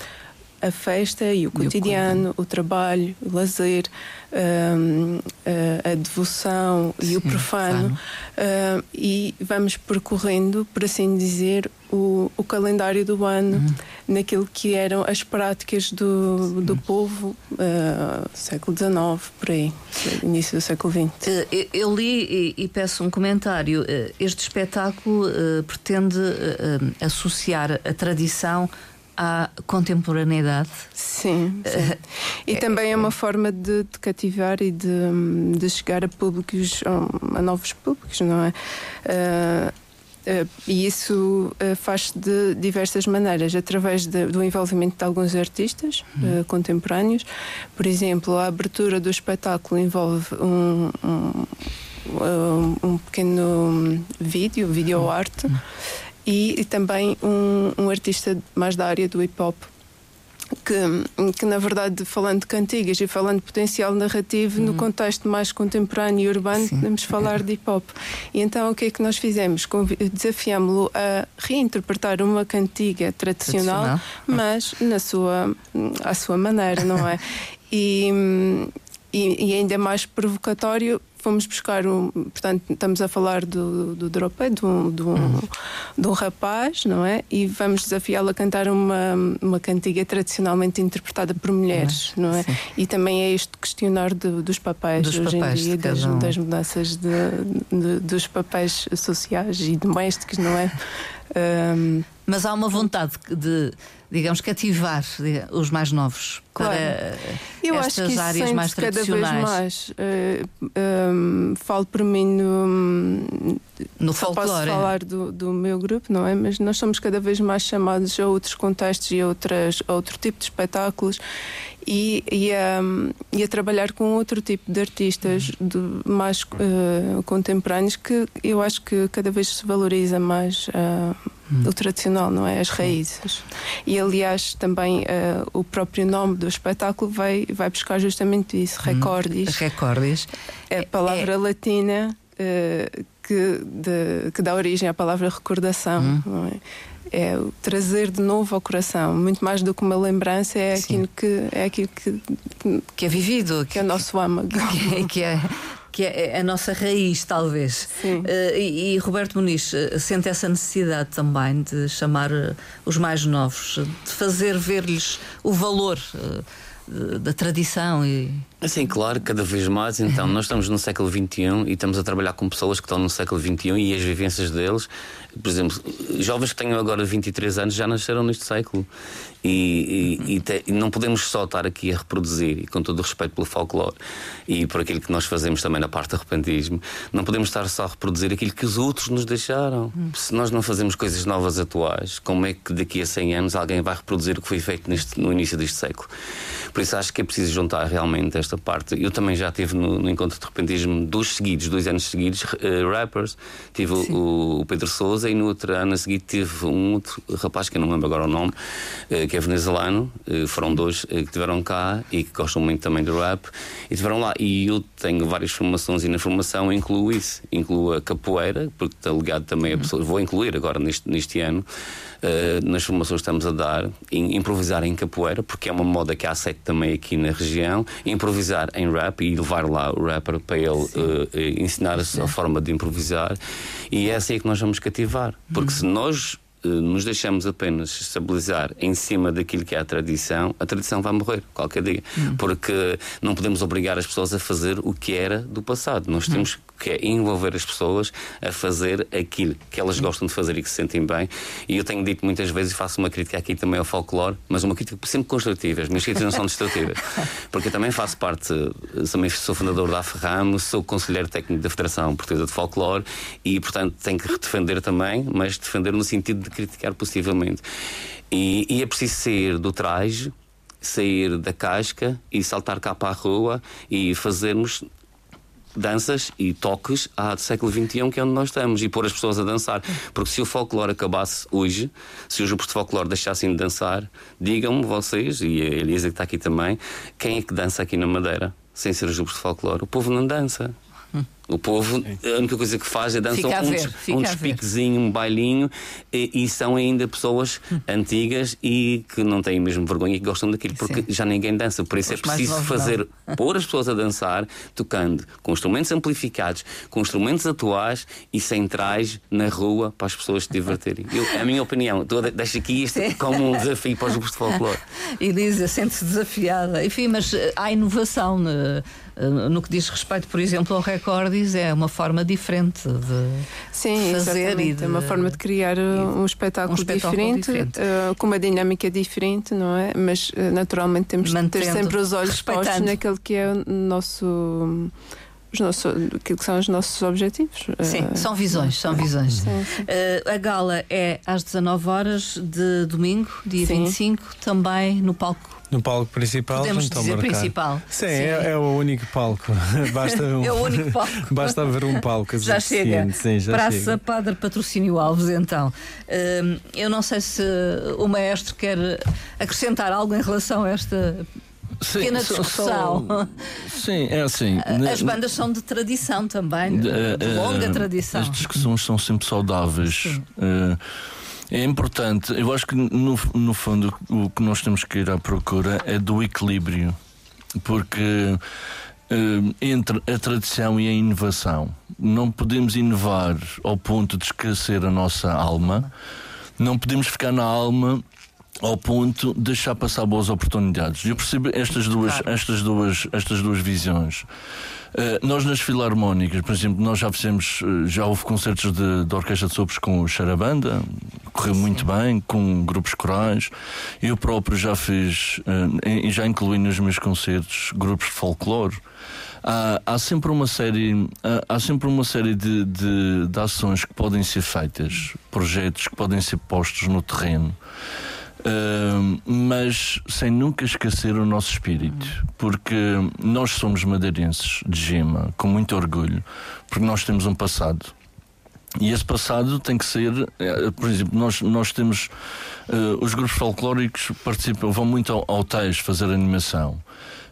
a festa e o cotidiano, o, trabalho, o lazer, um, a, a, devoção Sim, e o profano. Uh, e vamos percorrendo, por assim dizer, o, o calendário do ano uhum. naquilo que eram as práticas do, do povo uh, século XIX, por aí, início do século XX. Uh, eu li e, e, peço um comentário. Uh, este espetáculo pretende associar a tradição à contemporaneidade. Sim. sim. e é, também é uma forma de, de cativar e de, de, chegar a públicos, a novos públicos, não é? Uh, e isso uh, faz-se de diversas maneiras, através de, do envolvimento de alguns artistas uh, contemporâneos. Por exemplo, a abertura do espetáculo envolve um, um, um pequeno vídeo, vídeo arte, e, e também um, um artista mais da área do hip hop que, que na verdade, falando de cantigas e falando de potencial narrativo, no uhum. contexto mais contemporâneo e urbano, Sim. podemos falar de hip hop. E então o que é que nós fizemos? Desafiámo-lo a reinterpretar uma cantiga tradicional, tradicional, mas na sua, à sua maneira, não é? [LAUGHS] e, e, e ainda mais provocatório fomos buscar um. Portanto, estamos a falar do, do Dropé, de um, de, um, uhum. de um rapaz, não é? E vamos desafiá-lo a cantar uma, uma cantiga tradicionalmente interpretada por mulheres, não é? Sim. E também é este questionar de, dos papéis dos hoje papéis em dia, das, um. das, mudanças de, de, dos papéis sociais e domésticos, não é? [LAUGHS] Um, Mas há uma vontade de digamos, cativar os mais novos claro. para Eu estas acho que áreas mais tradicionais. Cada vez mais. Uh, um, falo por mim no, no folclore. Posso falar do, do meu grupo, não é? Mas nós somos cada vez mais chamados a outros contextos e a, outras, a outro tipo de espetáculos e, e, a, e a trabalhar com outro tipo de artistas de, mais uh, contemporâneos que eu acho que cada vez se valoriza mais uh, o tradicional, não é? As raízes. E aliás, também uh, o próprio nome do espetáculo vai, vai buscar justamente isso, recordis. Recordis. É a palavra é... latina que, de, que dá origem à palavra recordação, hum. não é? É o trazer de novo ao coração, muito mais do que uma lembrança, é aquilo que é aquilo que, que é vivido, que é o nosso âmago, [LAUGHS] que é, que é que é a nossa raiz, talvez. Uh, e, e, Roberto Muniz uh, sente essa necessidade também de chamar uh, os mais novos, de fazer ver-lhes o valor da tradição e Sim, claro, cada vez mais. Então, nós estamos no século XXI e estamos a trabalhar com pessoas que estão no século XXI e as vivências deles. Por exemplo, jovens que tenham agora 23 anos já nasceram neste século. E, e, e, te, e, não podemos só estar aqui a reproduzir, e com todo o respeito pelo folclore e por aquilo que nós fazemos também na parte do repentismo, não podemos estar só a reproduzir aquilo que os outros nos deixaram. Hum. Se nós não fazemos coisas novas atuais, como é que daqui a 100 anos alguém vai reproduzir o que foi feito neste, no início deste século? Por isso acho que é preciso juntar realmente esta parte. Eu também já tive no, no encontro de repentismo dos seguidos, dois anos seguidos, uh, rappers. Tive o, o, Pedro Souza e no outro ano a seguir tive um outro rapaz que eu não lembro agora o nome, uh, que é venezuelano. Uh, foram dois que tiveram cá e que gostam muito também do rap e tiveram lá. E eu tenho várias formações e na formação incluo isso. Incluo a capoeira, porque está ligado também a pessoas. Vou incluir agora neste, neste ano. Uh, nas formações que estamos a dar, em, improvisar em capoeira, porque é uma moda que há sete também aqui na região, improvisar em rap e levar lá o rapper para ele uh, ensinar a, a forma de improvisar. E é assim que nós vamos cativar. Porque uhum. se nós nos deixamos apenas estabilizar em cima daquilo que é a tradição, a tradição vai morrer qualquer dia. Hum. Porque não podemos obrigar as pessoas a fazer o que era do passado. Nós hum. temos que envolver as pessoas a fazer aquilo que elas gostam de fazer e que se sentem bem. E eu tenho dito muitas vezes, e faço uma crítica aqui também ao folclore, mas uma crítica sempre construtiva. As minhas críticas não são destrutivas. [LAUGHS] Porque eu também faço parte, também sou fundador da AFRAM, sou conselheiro técnico da Federação Portuguesa de Folclore e, portanto, tenho que defender também, mas defender no sentido de criticar positivamente. E, e é preciso sair do traje sair da casca e saltar cá para a rua e fazermos danças e toques do século XXI, que é onde nós estamos, e pôr as pessoas a dançar. Porque se o folclore acabasse hoje, se os grupos de folclore deixassem de dançar, digam-me vocês, e a Elisa que está aqui também, quem é que dança aqui na Madeira, sem ser os grupos de folclore? O povo não dança. O povo, a única coisa que faz é dançar um, ver, um despiquezinho, um bailinho, e, e, são ainda pessoas hum. antigas e que não têm mesmo vergonha e que gostam daquilo, porque Sim. já ninguém dança. Por isso Os é preciso fazer, não. [LAUGHS] pôr as pessoas a dançar, tocando com instrumentos amplificados, com instrumentos atuais e centrais na rua para as pessoas se divertirem. Eu, é a minha opinião, deixo aqui isto Sim. como um desafio para os grupos de folclore. [LAUGHS] Elisa sente-se desafiada. Enfim, mas eh, há inovação. Né? Eh, no que diz respeito, por exemplo, ao Recordes, é uma forma diferente de Sim, fazer e de... é uma forma de criar um espetáculo, um espetáculo diferente, diferente. Uh, com uma dinâmica diferente, não é? Mas uh, naturalmente temos de ter sempre os olhos postos naquele que é o nosso os nossos, aquilo que são os nossos objetivos. Sim, uh, são visões, são visões. Sim, sim. Uh, a gala é às 19 horas de domingo, dia sim. 25, também no palco no palco principal, Podemos dizer principal. Sim, Sim. É, é, o único palco. [LAUGHS] Basta um, é o único palco. [LAUGHS] Basta haver um palco. Já chega. Sim, já Praça chega. Padre Patrocínio Alves, então. Hum, eu não sei se o maestro quer acrescentar algo em relação a esta Sim, pequena discussão. sim, é assim. [LAUGHS] As bandas são de tradição também, de, de longa uh, tradição. As discussões são sempre saudáveis. Uh, é importante, eu acho que no, no fundo o que nós temos que ir à procura é do equilíbrio, porque uh, entre a tradição e a inovação, não podemos inovar ao ponto de esquecer a nossa alma, não podemos ficar na alma ao ponto de deixar passar boas oportunidades. Eu percebo estas duas, estas duas, estas duas visões. Uh, nós nas filarmónicas, por exemplo, nós já fizemos, uh, já houve concertos de, de orquestra de sopros com o Charabanda, correu Sim. muito bem, com grupos corais. Eu próprio já fiz, uh, e já incluí nos meus concertos grupos de folclore. Há, há, sempre uma série, há, há sempre uma série de, de, de ações que podem ser feitas, projetos que podem ser postos no terreno. Mas sem nunca esquecer o nosso espírito, porque nós somos madeirenses de gema, com muito orgulho, porque nós temos um passado. E esse passado tem que ser, eh, por exemplo, nós, nós temos uh, os grupos folclóricos participam, vão muito ao, ao TES fazer animação.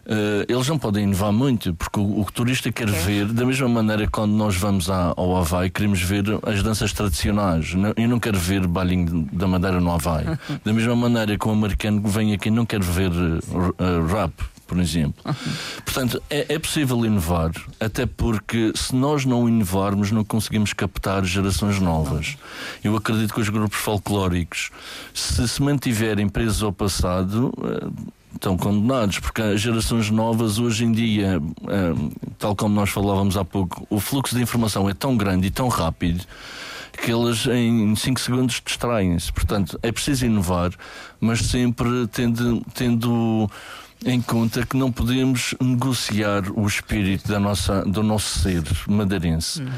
Uh, eles não podem inovar muito, porque o, o turista quer ver, da mesma maneira que quando nós vamos à, ao Havaí, queremos ver as danças tradicionais. Eu não quero ver balinho da Madeira no Havaí. [LAUGHS] da mesma maneira que o americano vem aqui não quer ver uh, rap, por exemplo. [LAUGHS] Portanto, é, é, possível inovar, até porque se nós não inovarmos, não conseguimos captar gerações novas. Eu acredito que os grupos folclóricos, se se mantiverem presos ao passado, estão condenados, porque as gerações novas hoje em dia, eh, tal como nós falávamos há pouco, o fluxo de informação é tão grande e tão rápido que elas em 5 segundos distraem-se. Portanto, é preciso inovar, mas sempre tendo, tendo em conta que não podemos negociar o espírito da nossa, do nosso ser madeirense. Hum.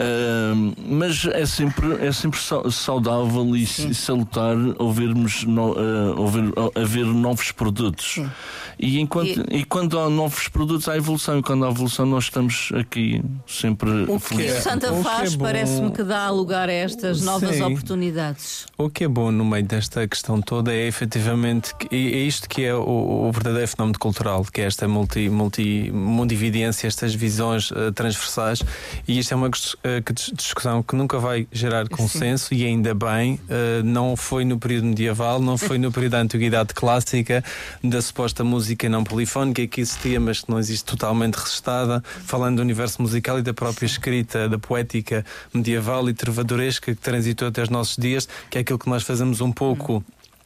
Uh, mas é sempre, é sempre saudável e Sim. salutar ouvirmos no, uh, ouvir, uh, haver novos produtos. Sim. E, enquanto, e... e... quando há novos produtos, há evolução. E quando há evolução, nós estamos aqui sempre o que é, Santa faz é parece-me que dá lugar a estas novas Sim. oportunidades. O que é bom no meio desta questão toda é efetivamente é isto que é o, o verdadeiro fenómeno cultural, que é esta multi, multi, multividência, estas visões uh, transversais. E isto é uma uh, discussão que nunca vai gerar consenso, Sim. e ainda bem, uh, não foi no período medieval, não foi no período da antiguidade clássica, da suposta música não polifónica que existia, mas que não existe totalmente resistada, falando do universo musical e da própria escrita, da poética medieval e trovadoresca que transitou até os nossos dias, que é aquilo que nós fazemos um pouco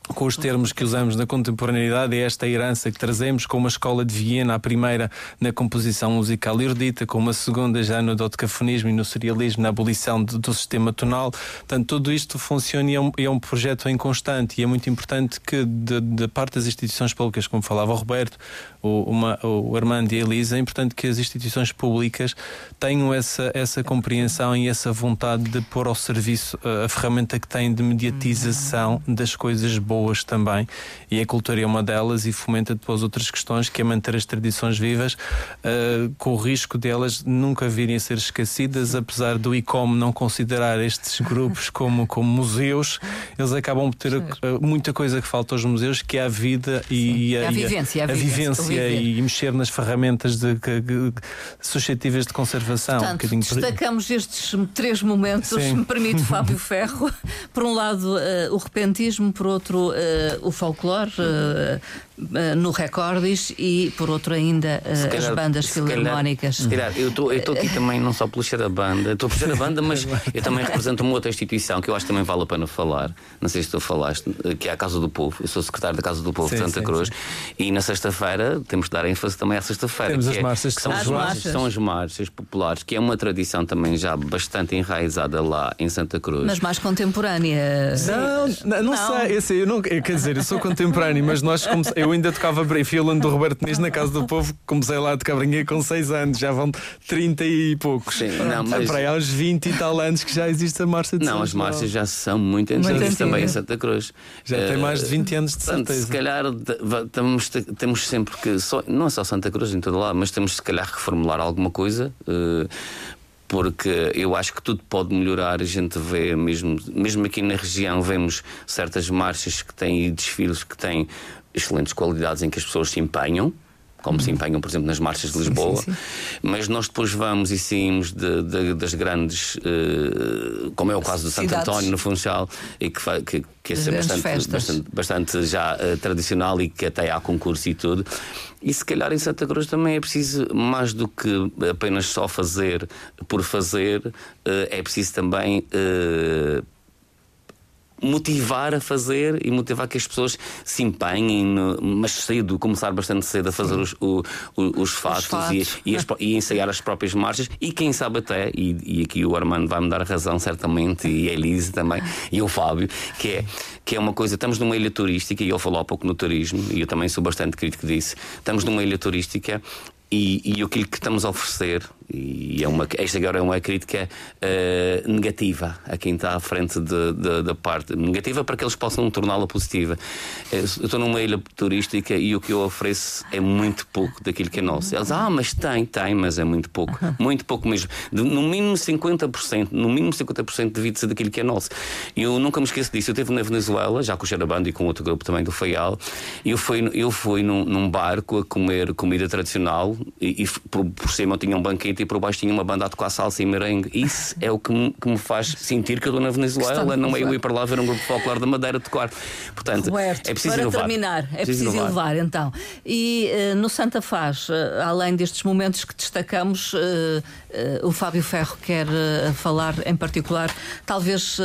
com os termos que usamos na contemporaneidade, é esta herança que trazemos com uma escola de Viena, a primeira na composição musical erudita, com uma segunda já no dodecafonismo e no serialismo, na abolição de, do sistema tonal. Portanto, tudo isto funciona e é um, é um projeto em constante e é muito importante que, da parte das instituições públicas, como falava o Roberto, o, uma, o Armando e a Elisa, é importante que as instituições públicas tenham essa, essa compreensão e essa vontade de pôr ao serviço a, eh, a ferramenta que têm de mediatização das coisas boas também. E a cultura é uma delas e fomenta depois outras questões, que é manter as tradições vivas, uh, com o risco delas nunca virem a ser esquecidas, apesar do ICOM não considerar estes grupos como, como museus, eles acabam por ter uh, muita coisa que falta aos museus, que é a vida e, a, a, vivência, a, a vivência e mexer nas ferramentas de, de, de, suscetíveis de conservação. Portanto, um destacamos estes três momentos, Sim. se me permite, [LAUGHS] Fábio Ferro. Por um lado, uh, o repentismo, por outro, o folclore. Eh, no Recordis e, por outro, ainda uh, calhar, as bandas filarmónicas. Se calhar, eu estou aqui também não só pelo da banda, estou por ser a banda, mas eu também represento uma outra instituição que eu acho que também vale a pena falar. Não sei se tu falaste, que é a Casa do Povo. Eu sou secretário da Casa do Povo sim, de Santa sim, Cruz sim. e na sexta-feira temos de dar ênfase também à sexta-feira. Temos as é, marchas que são as, marchas. São as marchas populares, que é uma tradição também já bastante enraizada lá em Santa Cruz. Mas mais contemporânea. Não, não, não, não. sei. Esse, eu não, quer dizer, eu sou contemporâneo, mas nós, eu ainda tocava Filando do Roberto Nis na Casa do Povo. Comecei lá de cabrinha com 6 anos, já vão 30 e poucos. Sim, não, mas... Para aí aos 20 e tal anos que já existe a marcha de Não, as marchas já são muito antigas também em Santa Cruz. Já uh, tem mais de 20 anos de certeza. Se calhar temos, temos sempre que, só, não é só Santa Cruz em todo lado, mas temos se calhar reformular alguma coisa. Uh, porque eu acho que tudo pode melhorar. A gente vê, mesmo, mesmo aqui na região, vemos certas marchas que têm e desfiles que têm excelentes qualidades em que as pessoas se empenham como se empenham, por exemplo, nas marchas de Lisboa, sim, sim, sim. mas nós depois vamos e saímos de, de, das grandes, uh, como é o caso do Santo António no Funchal, e que, que, que é bastante, bastante, bastante, já uh, tradicional e que até há concurso e tudo. E se calhar em Santa Cruz também é preciso, mais do que apenas só fazer por fazer, uh, é preciso também motivar a fazer e motivar que as pessoas se empenhem, no, mas cedo, começar bastante cedo a fazer os, o, o, os, fatos, os fatos. E, e, as, e, ensaiar as próprias marchas e quem sabe até, e, e aqui o Armando vai-me dar razão certamente, e a Elise também, e o Fábio, que é, que é uma coisa, estamos numa ilha turística, e ele falou há pouco no turismo, e eu também sou bastante crítico disso, estamos numa ilha turística e, e aquilo que estamos a oferecer, e é uma, esta agora é uma crítica uh, negativa a quem está à frente da parte negativa para que eles possam torná-la positiva. Eh, eu estou numa ilha turística e o que eu ofereço é muito pouco daquilo que é nosso. Eles, ah, mas tem, tem, mas é muito pouco. Muito pouco mesmo. De, no mínimo 50%, no mínimo 50% devido ser daquilo que é nosso. E eu nunca me esqueço disso. Eu estive na Venezuela, já com o Xarabando e com outro grupo também do Faial, e eu fui, eu fui num, num barco a comer comida tradicional e, e por, por cima eu tinha um banquete e por baixo tinha uma banda a tocar salsa e merengue. Isso é o que me, que me faz sentir que eu estou na Venezuela, não é eu ir para lá ver um grupo de folclore da Madeira tocar. Portanto, Roberto, é preciso para inovar. terminar, é preciso, preciso inovar. então. E uh, no Santa Faz, uh, além destes momentos que destacamos, uh, o Fábio Ferro quer falar em particular, talvez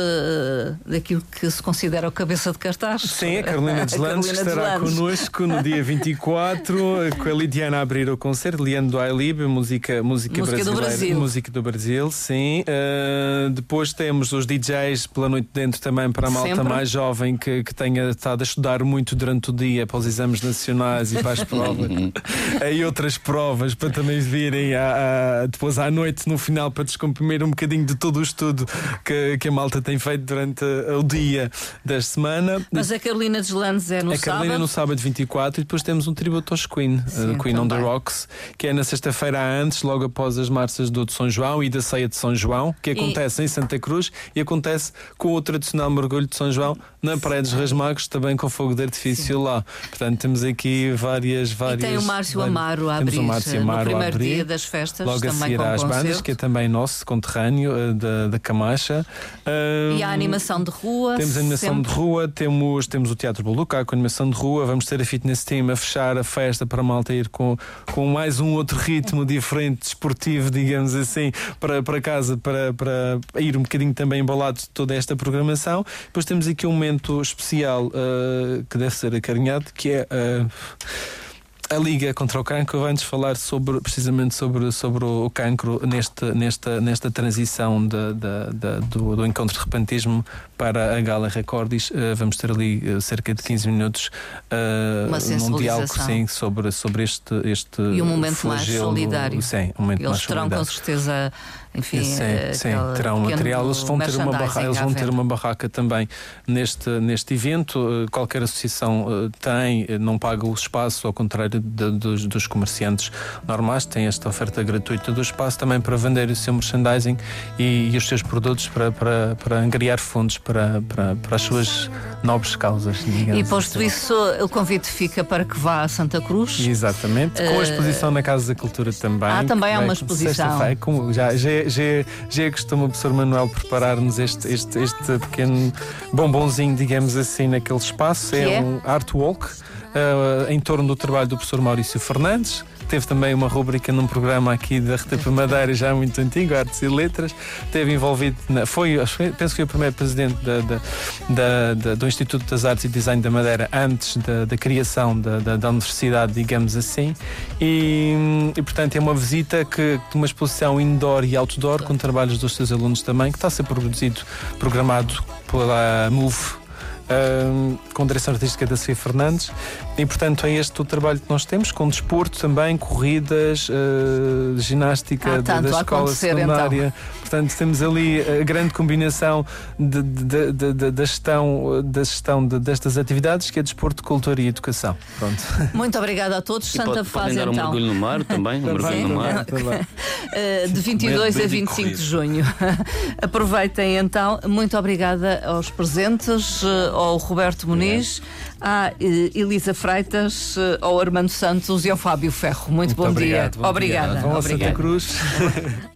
daquilo que se considera o cabeça de cartaz. Sim, a Carolina [LAUGHS] Deslandes, que estará connosco no dia [LAUGHS] 24, com a Lidiana a abrir o concerto ser, Leandro Ailib, música, música, música brasileira. Do Brasil. Música do Brasil, sim. Uh, depois temos os DJs pela noite dentro também para a malta Sempre. mais jovem que, que tenha estado a estudar muito durante o dia para os exames nacionais e para as [LAUGHS] provas. e outras provas para também virem depois à noite, no final, para descomprimir um bocadinho de todo o estudo que, que a malta tem feito durante o dia da semana. Mas a Carolina Deslandes é no a Carolina sábado. no sábado 24 e depois temos um tributo aos Queen, Sim, uh, Queen on the também. Rocks, que é na sexta-feira antes, logo após as marças do de São João e da ceia de São João, que acontece em Santa Cruz e acontece com o tradicional mergulho de São João na Praia dos Rasmagos, também com fogo de artifício Sim. lá. Portanto, temos aqui várias, várias. E tem o Márcio várias- Amaro a temos abrir o Márcio no Amaro a primeiro abrir, dia das festas, Logo a também seguir com às bandas, concerto. que é também nosso, conterrâneo uh, da, da Camacha. E a Um, animação de rua. temos a animação sempre. de rua, temos, temos o Teatro Boluca com a animação de rua, vamos ter a Fitness Team a fechar a festa para a malta ir com, com mais um outro ritmo diferente, desportivo, digamos assim, para, para casa, para, para ir um bocadinho também embalado de toda esta programação. Depois temos aqui um momento especial uh, que deve ser acarinhado, que é. Uh, a Liga contra o Cancro vai-nos falar sobre, precisamente sobre, sobre o cancro neste, nesta, nesta transição de, de, de, do, do encontro de repentismo para a Gala Recordis. Uh, vamos ter ali uh, cerca de 15 minutos uh, num diálogo sim, sobre, sobre este, este E um momento mais flagelo. solidário. Sim, um momento Eles mais terão com certeza, enfim, Sim, eh, sim, um pequeno material. Eles vão ter uma barraca, merchandising eles vão ter uma barraca também neste, neste evento. Uh, Qualquer associação uh, tem, uh, não paga o espaço, ao contrário de- dos, dos comerciantes normais, tem esta oferta gratuita do espaço também para vender o seu merchandising e, e os seus produtos para, para, para angariar fundos para, para, para as suas nobres causas. E posto assim. isso, o convite fica para que vá a Santa Cruz. Exatamente, com a exposição na Casa da Cultura também. Ah, também há uma exposição. sexta-feira, como já, já, já, já é costume o professor Manuel preparar-nos este, este, este pequeno bombonzinho, digamos assim, naquele espaço. Que é? um art walk eh, em torno do trabalho do professor Maurício Fernandes. Teve também uma rubrica num programa aqui da RTP Madeira, já muito antigo, Artes e Letras. Teve envolvido, na, foi, penso que foi o primeiro presidente da, da- da- do Instituto das Artes e Design da Madeira antes da, criação da, da- da universidade, digamos assim. E, e, portanto é uma visita que de uma exposição indoor e outdoor com trabalhos dos seus alunos também, que está a ser produzido, programado pela MOVE. hum, com direção artística da Sofia Fernandes e portanto é este o trabalho que nós temos com desporto também, corridas uh, ginástica da, tanto da escola então. secundária portanto temos ali a grande combinação de- de- de- de- da gestão, da gestão de- destas atividades que é desporto, cultura e educação pronto [LAUGHS] Muito obrigada a todos. E Santa pode, faz podem dar um então. mergulho no mar também, um [LAUGHS] mergulho no mar. [LAUGHS] De 22 Medo a de 25 correr. de junho. Aproveitem então. Muito obrigada aos presentes, ao Roberto Muniz, à uh, Elisa Freitas, uh, ao Armando Santos e ao Fábio Ferro. Muito, bom obrigado, dia. bom dia. obrigada. Vão a Santa obrigada. Cruz [LAUGHS]